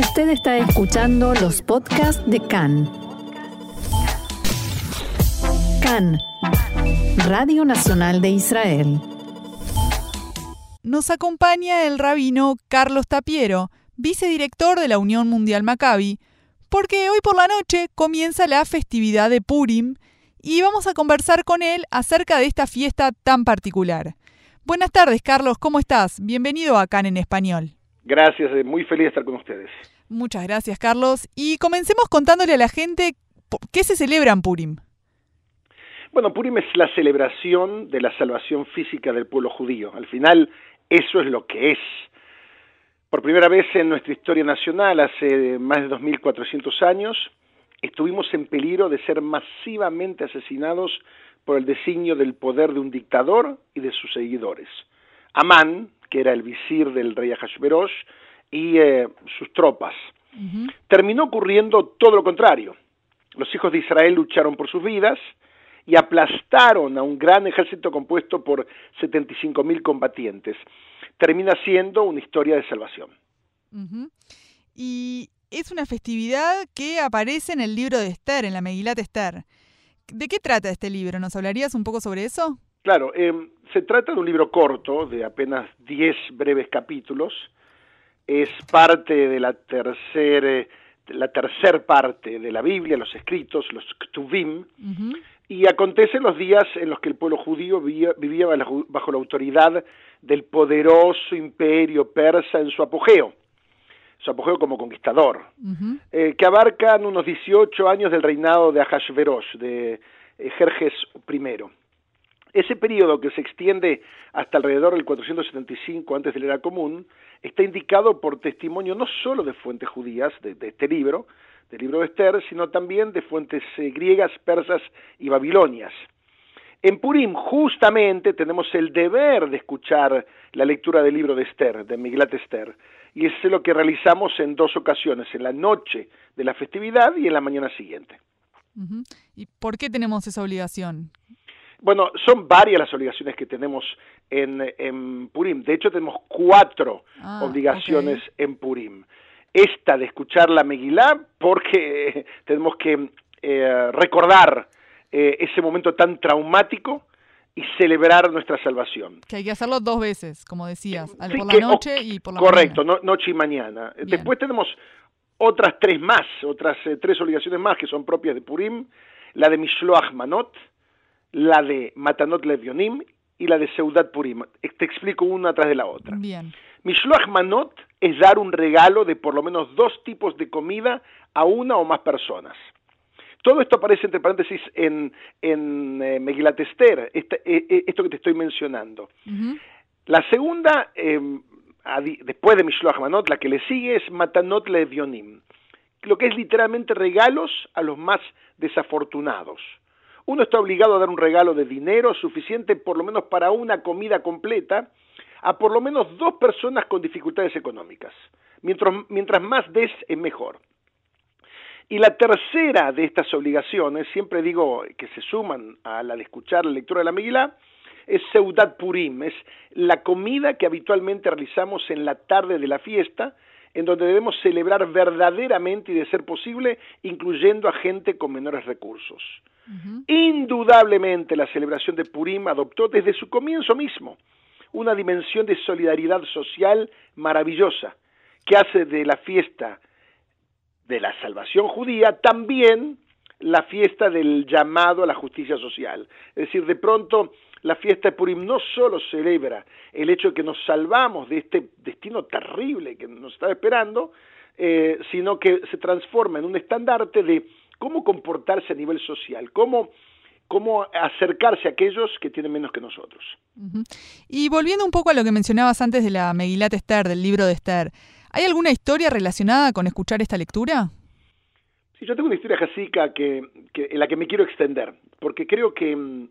Usted está escuchando los podcasts de CAN. CAN, Radio Nacional de Israel. Nos acompaña el rabino Carlos Tapiero, vicedirector de la Unión Mundial Maccabi, porque hoy por la noche comienza la festividad de Purim y vamos a conversar con él acerca de esta fiesta tan particular. Buenas tardes, Carlos, ¿cómo estás? Bienvenido a CAN en español. Gracias, eh, muy feliz de estar con ustedes. Muchas gracias, Carlos. Y comencemos contándole a la gente qué se celebra en Purim. Bueno, Purim es la celebración de la salvación física del pueblo judío. Al final, eso es lo que es. Por primera vez en nuestra historia nacional, hace más de 2.400 años, estuvimos en peligro de ser masivamente asesinados por el designio del poder de un dictador y de sus seguidores. Amán, que era el visir del rey Ahasverosh, y eh, sus tropas. Terminó ocurriendo todo lo contrario. Los hijos de Israel lucharon por sus vidas y aplastaron a un gran ejército compuesto por 75.000 combatientes. Termina siendo una historia de salvación. Y es una festividad que aparece en el libro de Esther, en la Megilat Esther. ¿De qué trata este libro? ¿Nos hablarías un poco sobre eso? Claro, em, se trata de un libro corto, de apenas 10 breves capítulos. Es parte de la tercera la tercer parte de la Biblia, los escritos, los Ktuvim, y acontece en los días en los que el pueblo judío vivía, bajo la autoridad del poderoso imperio persa en su apogeo. Su apogeo como conquistador, eh, que abarcan unos 18 años del reinado de Ahasverosh, de eh, Jerjes I. Ese periodo, que se extiende hasta alrededor del 475 antes de la era común, está indicado por testimonio no solo de fuentes judías de, este libro, del libro de Esther, sino también de fuentes eh, griegas, persas y babilonias. En Purim justamente tenemos el deber de escuchar la lectura del libro de Esther, de Miglat Esther, y es lo que realizamos en dos ocasiones, en la noche de la festividad y en la mañana siguiente. ¿Y por qué tenemos esa obligación? Bueno, son varias las obligaciones que tenemos en, Purim. De hecho, tenemos cuatro ah, obligaciones en Purim. Esta de escuchar la Megilá, porque tenemos que eh, recordar eh, ese momento tan traumático y celebrar nuestra salvación. Que hay que hacerlo dos veces, como decías, por la noche y por la correcto, mañana. Correcto, noche y mañana. Después tenemos otras tres más, otras eh, tres obligaciones más que son propias de Purim, la de Mishloach Manot, la de Matanot Levionim y la de Seudat Purim. Te explico una tras de la otra. Bien. Mishloach Manot es dar un regalo de por lo menos dos tipos de comida a una o más personas. Todo esto aparece entre paréntesis en, en eh, Megilat Esther, eh, eh, esto que te estoy mencionando. La segunda, em, después de Mishloach Manot, la que le sigue es Matanot Levionim, lo que es literalmente regalos a los más desafortunados. Uno está obligado a dar un regalo de dinero suficiente por lo menos para una comida completa a por lo menos dos personas con dificultades económicas. Mientras, más des es mejor. Y la tercera de estas obligaciones, siempre digo que se suman a la de escuchar la lectura de la Megilá, es Seudat Purim, es la comida que habitualmente realizamos en la tarde de la fiesta, en donde debemos celebrar verdaderamente y de ser posible, incluyendo a gente con menores recursos. Indudablemente la celebración de Purim adoptó desde su comienzo mismo una dimensión de solidaridad social maravillosa, que hace de la fiesta de la salvación judía, también la fiesta del llamado a la justicia social. Es decir, de pronto la fiesta de Purim no solo celebra el hecho de que nos salvamos de este destino terrible que nos está esperando, eh, sino que se transforma en un estandarte de cómo comportarse a nivel social, cómo, cómo acercarse a aquellos que tienen menos que nosotros. Y volviendo un poco a lo que mencionabas antes de la Megilat Esther, del libro de Esther, ¿Hay alguna historia relacionada con escuchar esta lectura? Sí, yo tengo una historia jasica que, en la que me quiero extender, porque creo que mm,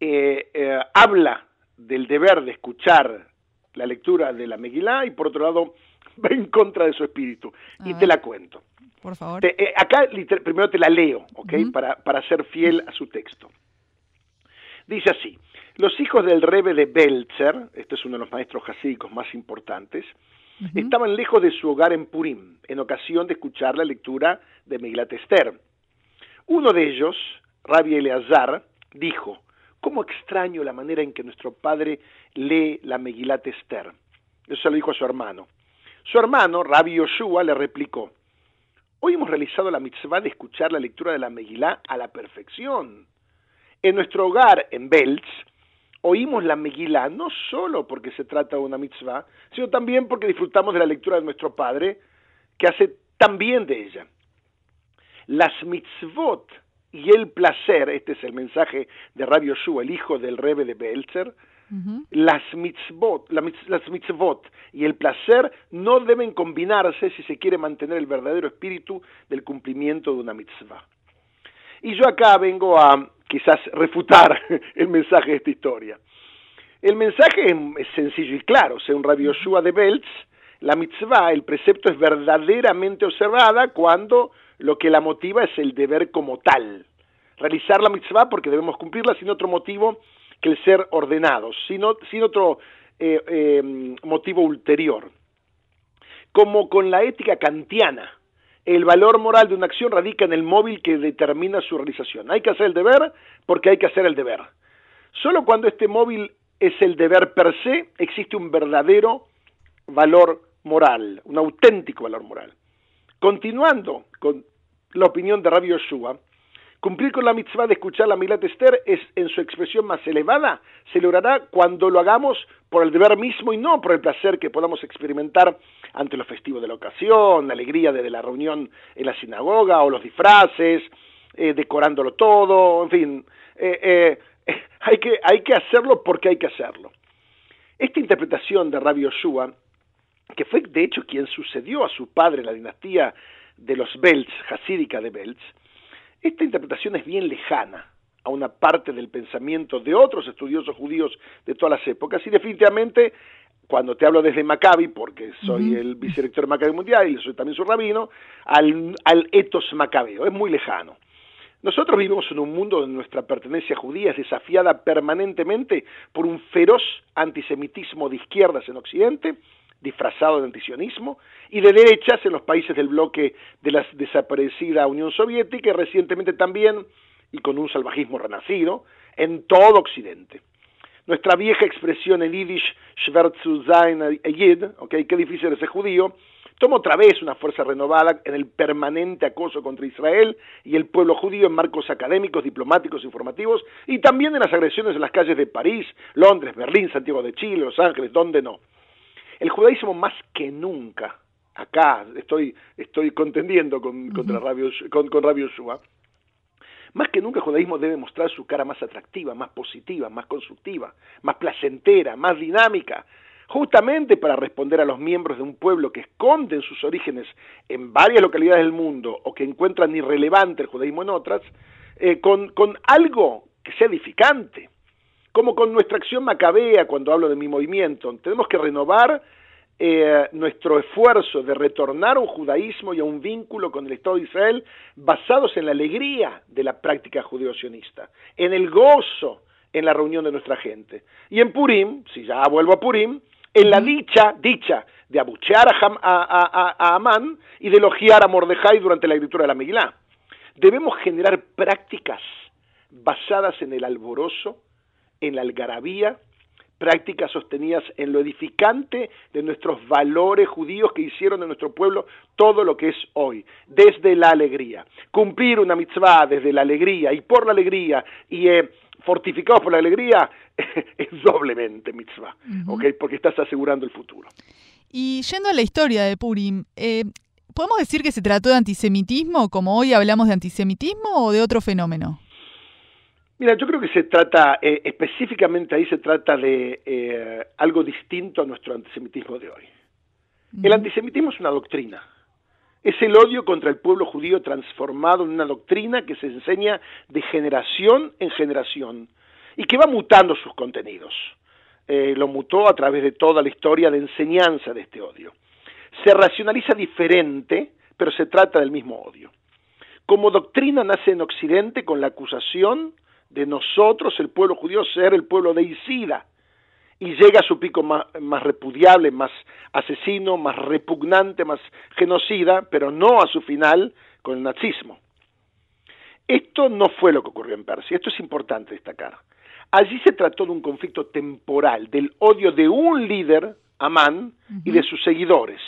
eh, eh, habla del deber de escuchar la lectura de la Megilá y por otro lado va en contra de su espíritu. y te la cuento. Por favor. Eh, acá primero te la leo, ¿ok? para, para ser fiel a su texto. Dice así, los hijos del rebe de Belzer, este es uno de los maestros jasídicos más importantes, estaban lejos de su hogar en Purim, en ocasión de escuchar la lectura de Megilat Esther. Uno de ellos, Rabbi Eleazar, dijo, ¿cómo extraño la manera en que nuestro padre lee la Megilat Esther? Eso se lo dijo a su hermano. Su hermano, Rabbi Yoshua, le replicó, hoy hemos realizado la mitzvah de escuchar la lectura de la Megilá a la perfección. En nuestro hogar, en Belz, oímos la Megilá no solo porque se trata de una mitzvah, sino también porque disfrutamos de la lectura de nuestro Padre, que hace también de ella. Las mitzvot y el placer, este es el mensaje de Rabbi Yoshua, el hijo del rebe de Belzer, las, mitzvot, las mitzvot y el placer no deben combinarse si se quiere mantener el verdadero espíritu del cumplimiento de una mitzvah. Y yo acá vengo a quizás refutar el mensaje de esta historia. El mensaje es sencillo y claro, según Rabbi Yoshua de Belz, la mitzvah, el precepto es verdaderamente observada cuando lo que la motiva es el deber como tal. Realizar la mitzvah porque debemos cumplirla sin otro motivo que el ser ordenados, sin, sin otro eh, eh, motivo ulterior. Como con la ética kantiana, el valor moral de una acción radica en el móvil que determina su realización. Hay que hacer el deber porque hay que hacer el deber. Solo cuando este móvil es el deber per se, existe un verdadero valor moral, un auténtico valor moral. Continuando con la opinión de Rabbi Yoshua, Cumplir con la mitzvah de escuchar la Milat Esther es, en su expresión más elevada, se logrará cuando lo hagamos por el deber mismo y no por el placer que podamos experimentar ante los festivos de la ocasión, la alegría de, la reunión en la sinagoga o los disfraces, eh, decorándolo todo, en fin, eh, eh, hay, que, hay que hacerlo porque hay que hacerlo. Esta interpretación de Rabbi Yoshua, que fue de hecho quien sucedió a su padre en la dinastía de los Belz, hasídica de Belz, esta interpretación es bien lejana a una parte del pensamiento de otros estudiosos judíos de todas las épocas. Y definitivamente cuando te hablo desde Maccabi, porque soy el vicedirector de Maccabi Mundial y soy también su rabino, al, al etos macabeo, es muy lejano. Nosotros vivimos en un mundo donde nuestra pertenencia judía es desafiada permanentemente por un feroz antisemitismo de izquierdas en Occidente disfrazado de antisionismo, y de derechas en los países del bloque de la desaparecida Unión Soviética y recientemente también, y con un salvajismo renacido, en todo Occidente. Nuestra vieja expresión en yiddish, zu sein Yid, okay, qué difícil es ser judío, toma otra vez una fuerza renovada en el permanente acoso contra Israel y el pueblo judío en marcos académicos, diplomáticos, informativos, y también en las agresiones en las calles de París, Londres, Berlín, Santiago de Chile, Los Ángeles, donde no. El judaísmo más que nunca, acá estoy, estoy contendiendo con, contra con, con Rabbi más que nunca el judaísmo debe mostrar su cara más atractiva, más positiva, más constructiva, más placentera, más dinámica, justamente para responder a los miembros de un pueblo que esconden sus orígenes en varias localidades del mundo o que encuentran irrelevante el judaísmo en otras, eh, con, con algo que sea edificante, como con nuestra acción macabea cuando hablo de mi movimiento. Tenemos que renovar eh, nuestro esfuerzo de retornar a un judaísmo y a un vínculo con el Estado de Israel basados en la alegría de la práctica judeo-sionista, en el gozo en la reunión de nuestra gente. Y en Purim, si ya vuelvo a Purim, en la dicha, dicha de abuchear a, Amán y de elogiar a Mordejai durante la escritura de la Megilá. Debemos generar prácticas basadas en el alborozo en la algarabía, prácticas sostenidas en lo edificante de nuestros valores judíos que hicieron de nuestro pueblo todo lo que es hoy, desde la alegría. Cumplir una mitzvah desde la alegría y por la alegría y eh, fortificados por la alegría es doblemente mitzvah, porque estás asegurando el futuro. Y yendo a la historia de Purim, eh, ¿podemos decir que se trató de antisemitismo, como hoy hablamos de antisemitismo, o de otro fenómeno? Mira, yo creo que se trata, eh, específicamente ahí se trata de eh, algo distinto a nuestro antisemitismo de hoy. El antisemitismo es una doctrina. Es el odio contra el pueblo judío transformado en una doctrina que se enseña de generación en generación y que va mutando sus contenidos. Eh, lo mutó a través de toda la historia de enseñanza de este odio. Se racionaliza diferente, pero se trata del mismo odio. Como doctrina nace en Occidente con la acusación de nosotros, el pueblo judío, ser el pueblo de Isida. y llega a su pico más, más, repudiable, más asesino, más repugnante, más genocida, pero no a su final con el nazismo. Esto no fue lo que ocurrió en Persia, esto es importante destacar. Allí se trató de un conflicto temporal, del odio de un líder, Amán, y de sus seguidores.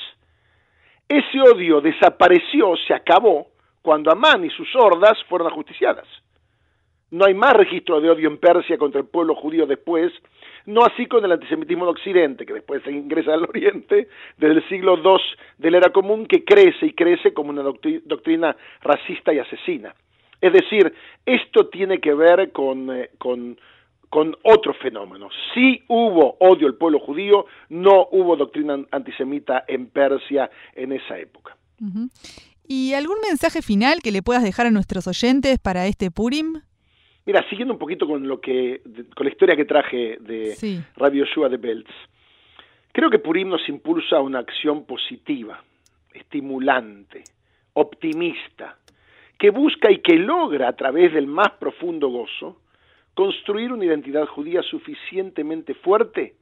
Ese odio desapareció, se acabó, cuando Amán y sus hordas fueron ajusticiadas. No hay más registro de odio en Persia contra el pueblo judío después, no así con el antisemitismo de Occidente, que después se ingresa al Oriente, desde el siglo II de la era común, que crece y crece como una doctrina racista y asesina. Es decir, esto tiene que ver con, eh, con, con otro fenómeno. Sí hubo odio al pueblo judío, no hubo doctrina antisemita en Persia en esa época. ¿Y algún mensaje final que le puedas dejar a nuestros oyentes para este Purim? Mira, siguiendo un poquito con lo que con la historia que traje de Radio Shua de Belts, creo que Purim nos impulsa a una acción positiva, estimulante, optimista, que busca y que logra a través del más profundo gozo construir una identidad judía suficientemente fuerte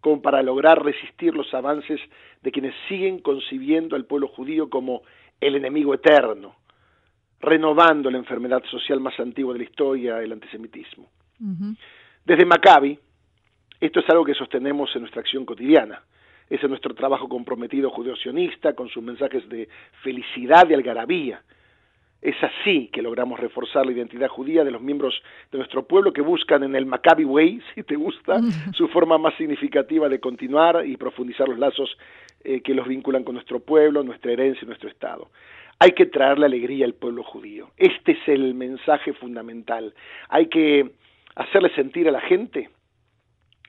como para lograr resistir los avances de quienes siguen concibiendo al pueblo judío como el enemigo eterno, renovando la enfermedad social más antigua de la historia, el antisemitismo. Desde Maccabi, esto es algo que sostenemos en nuestra acción cotidiana. Ese es nuestro trabajo comprometido judeo-sionista con sus mensajes de felicidad y algarabía. Es así que logramos reforzar la identidad judía de los miembros de nuestro pueblo que buscan en el Maccabi Way, si te gusta, su forma más significativa de continuar y profundizar los lazos eh, que los vinculan con nuestro pueblo, nuestra herencia y nuestro Estado. Hay que traerle alegría al pueblo judío. Este es el mensaje fundamental. Hay que hacerle sentir a la gente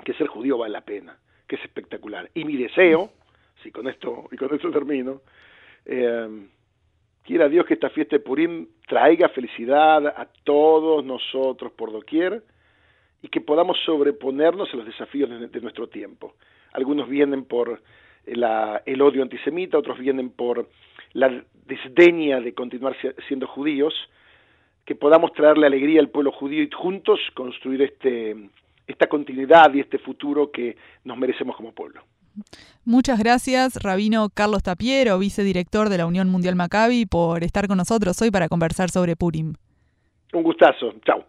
que ser judío vale la pena, que es espectacular. Y mi deseo, si con esto y con esto termino, eh, quiera Dios que esta fiesta de Purim traiga felicidad a todos nosotros por doquier y que podamos sobreponernos a los desafíos de, nuestro tiempo. Algunos vienen por el odio antisemita, otros vienen por la desdeña de continuar siendo judíos, que podamos traerle alegría al pueblo judío y juntos construir este, esta continuidad y este futuro que nos merecemos como pueblo. Muchas gracias, Rabino Carlos Tapiero, vicedirector de la Unión Mundial Maccabi, por estar con nosotros hoy para conversar sobre Purim. Un gustazo. Chao.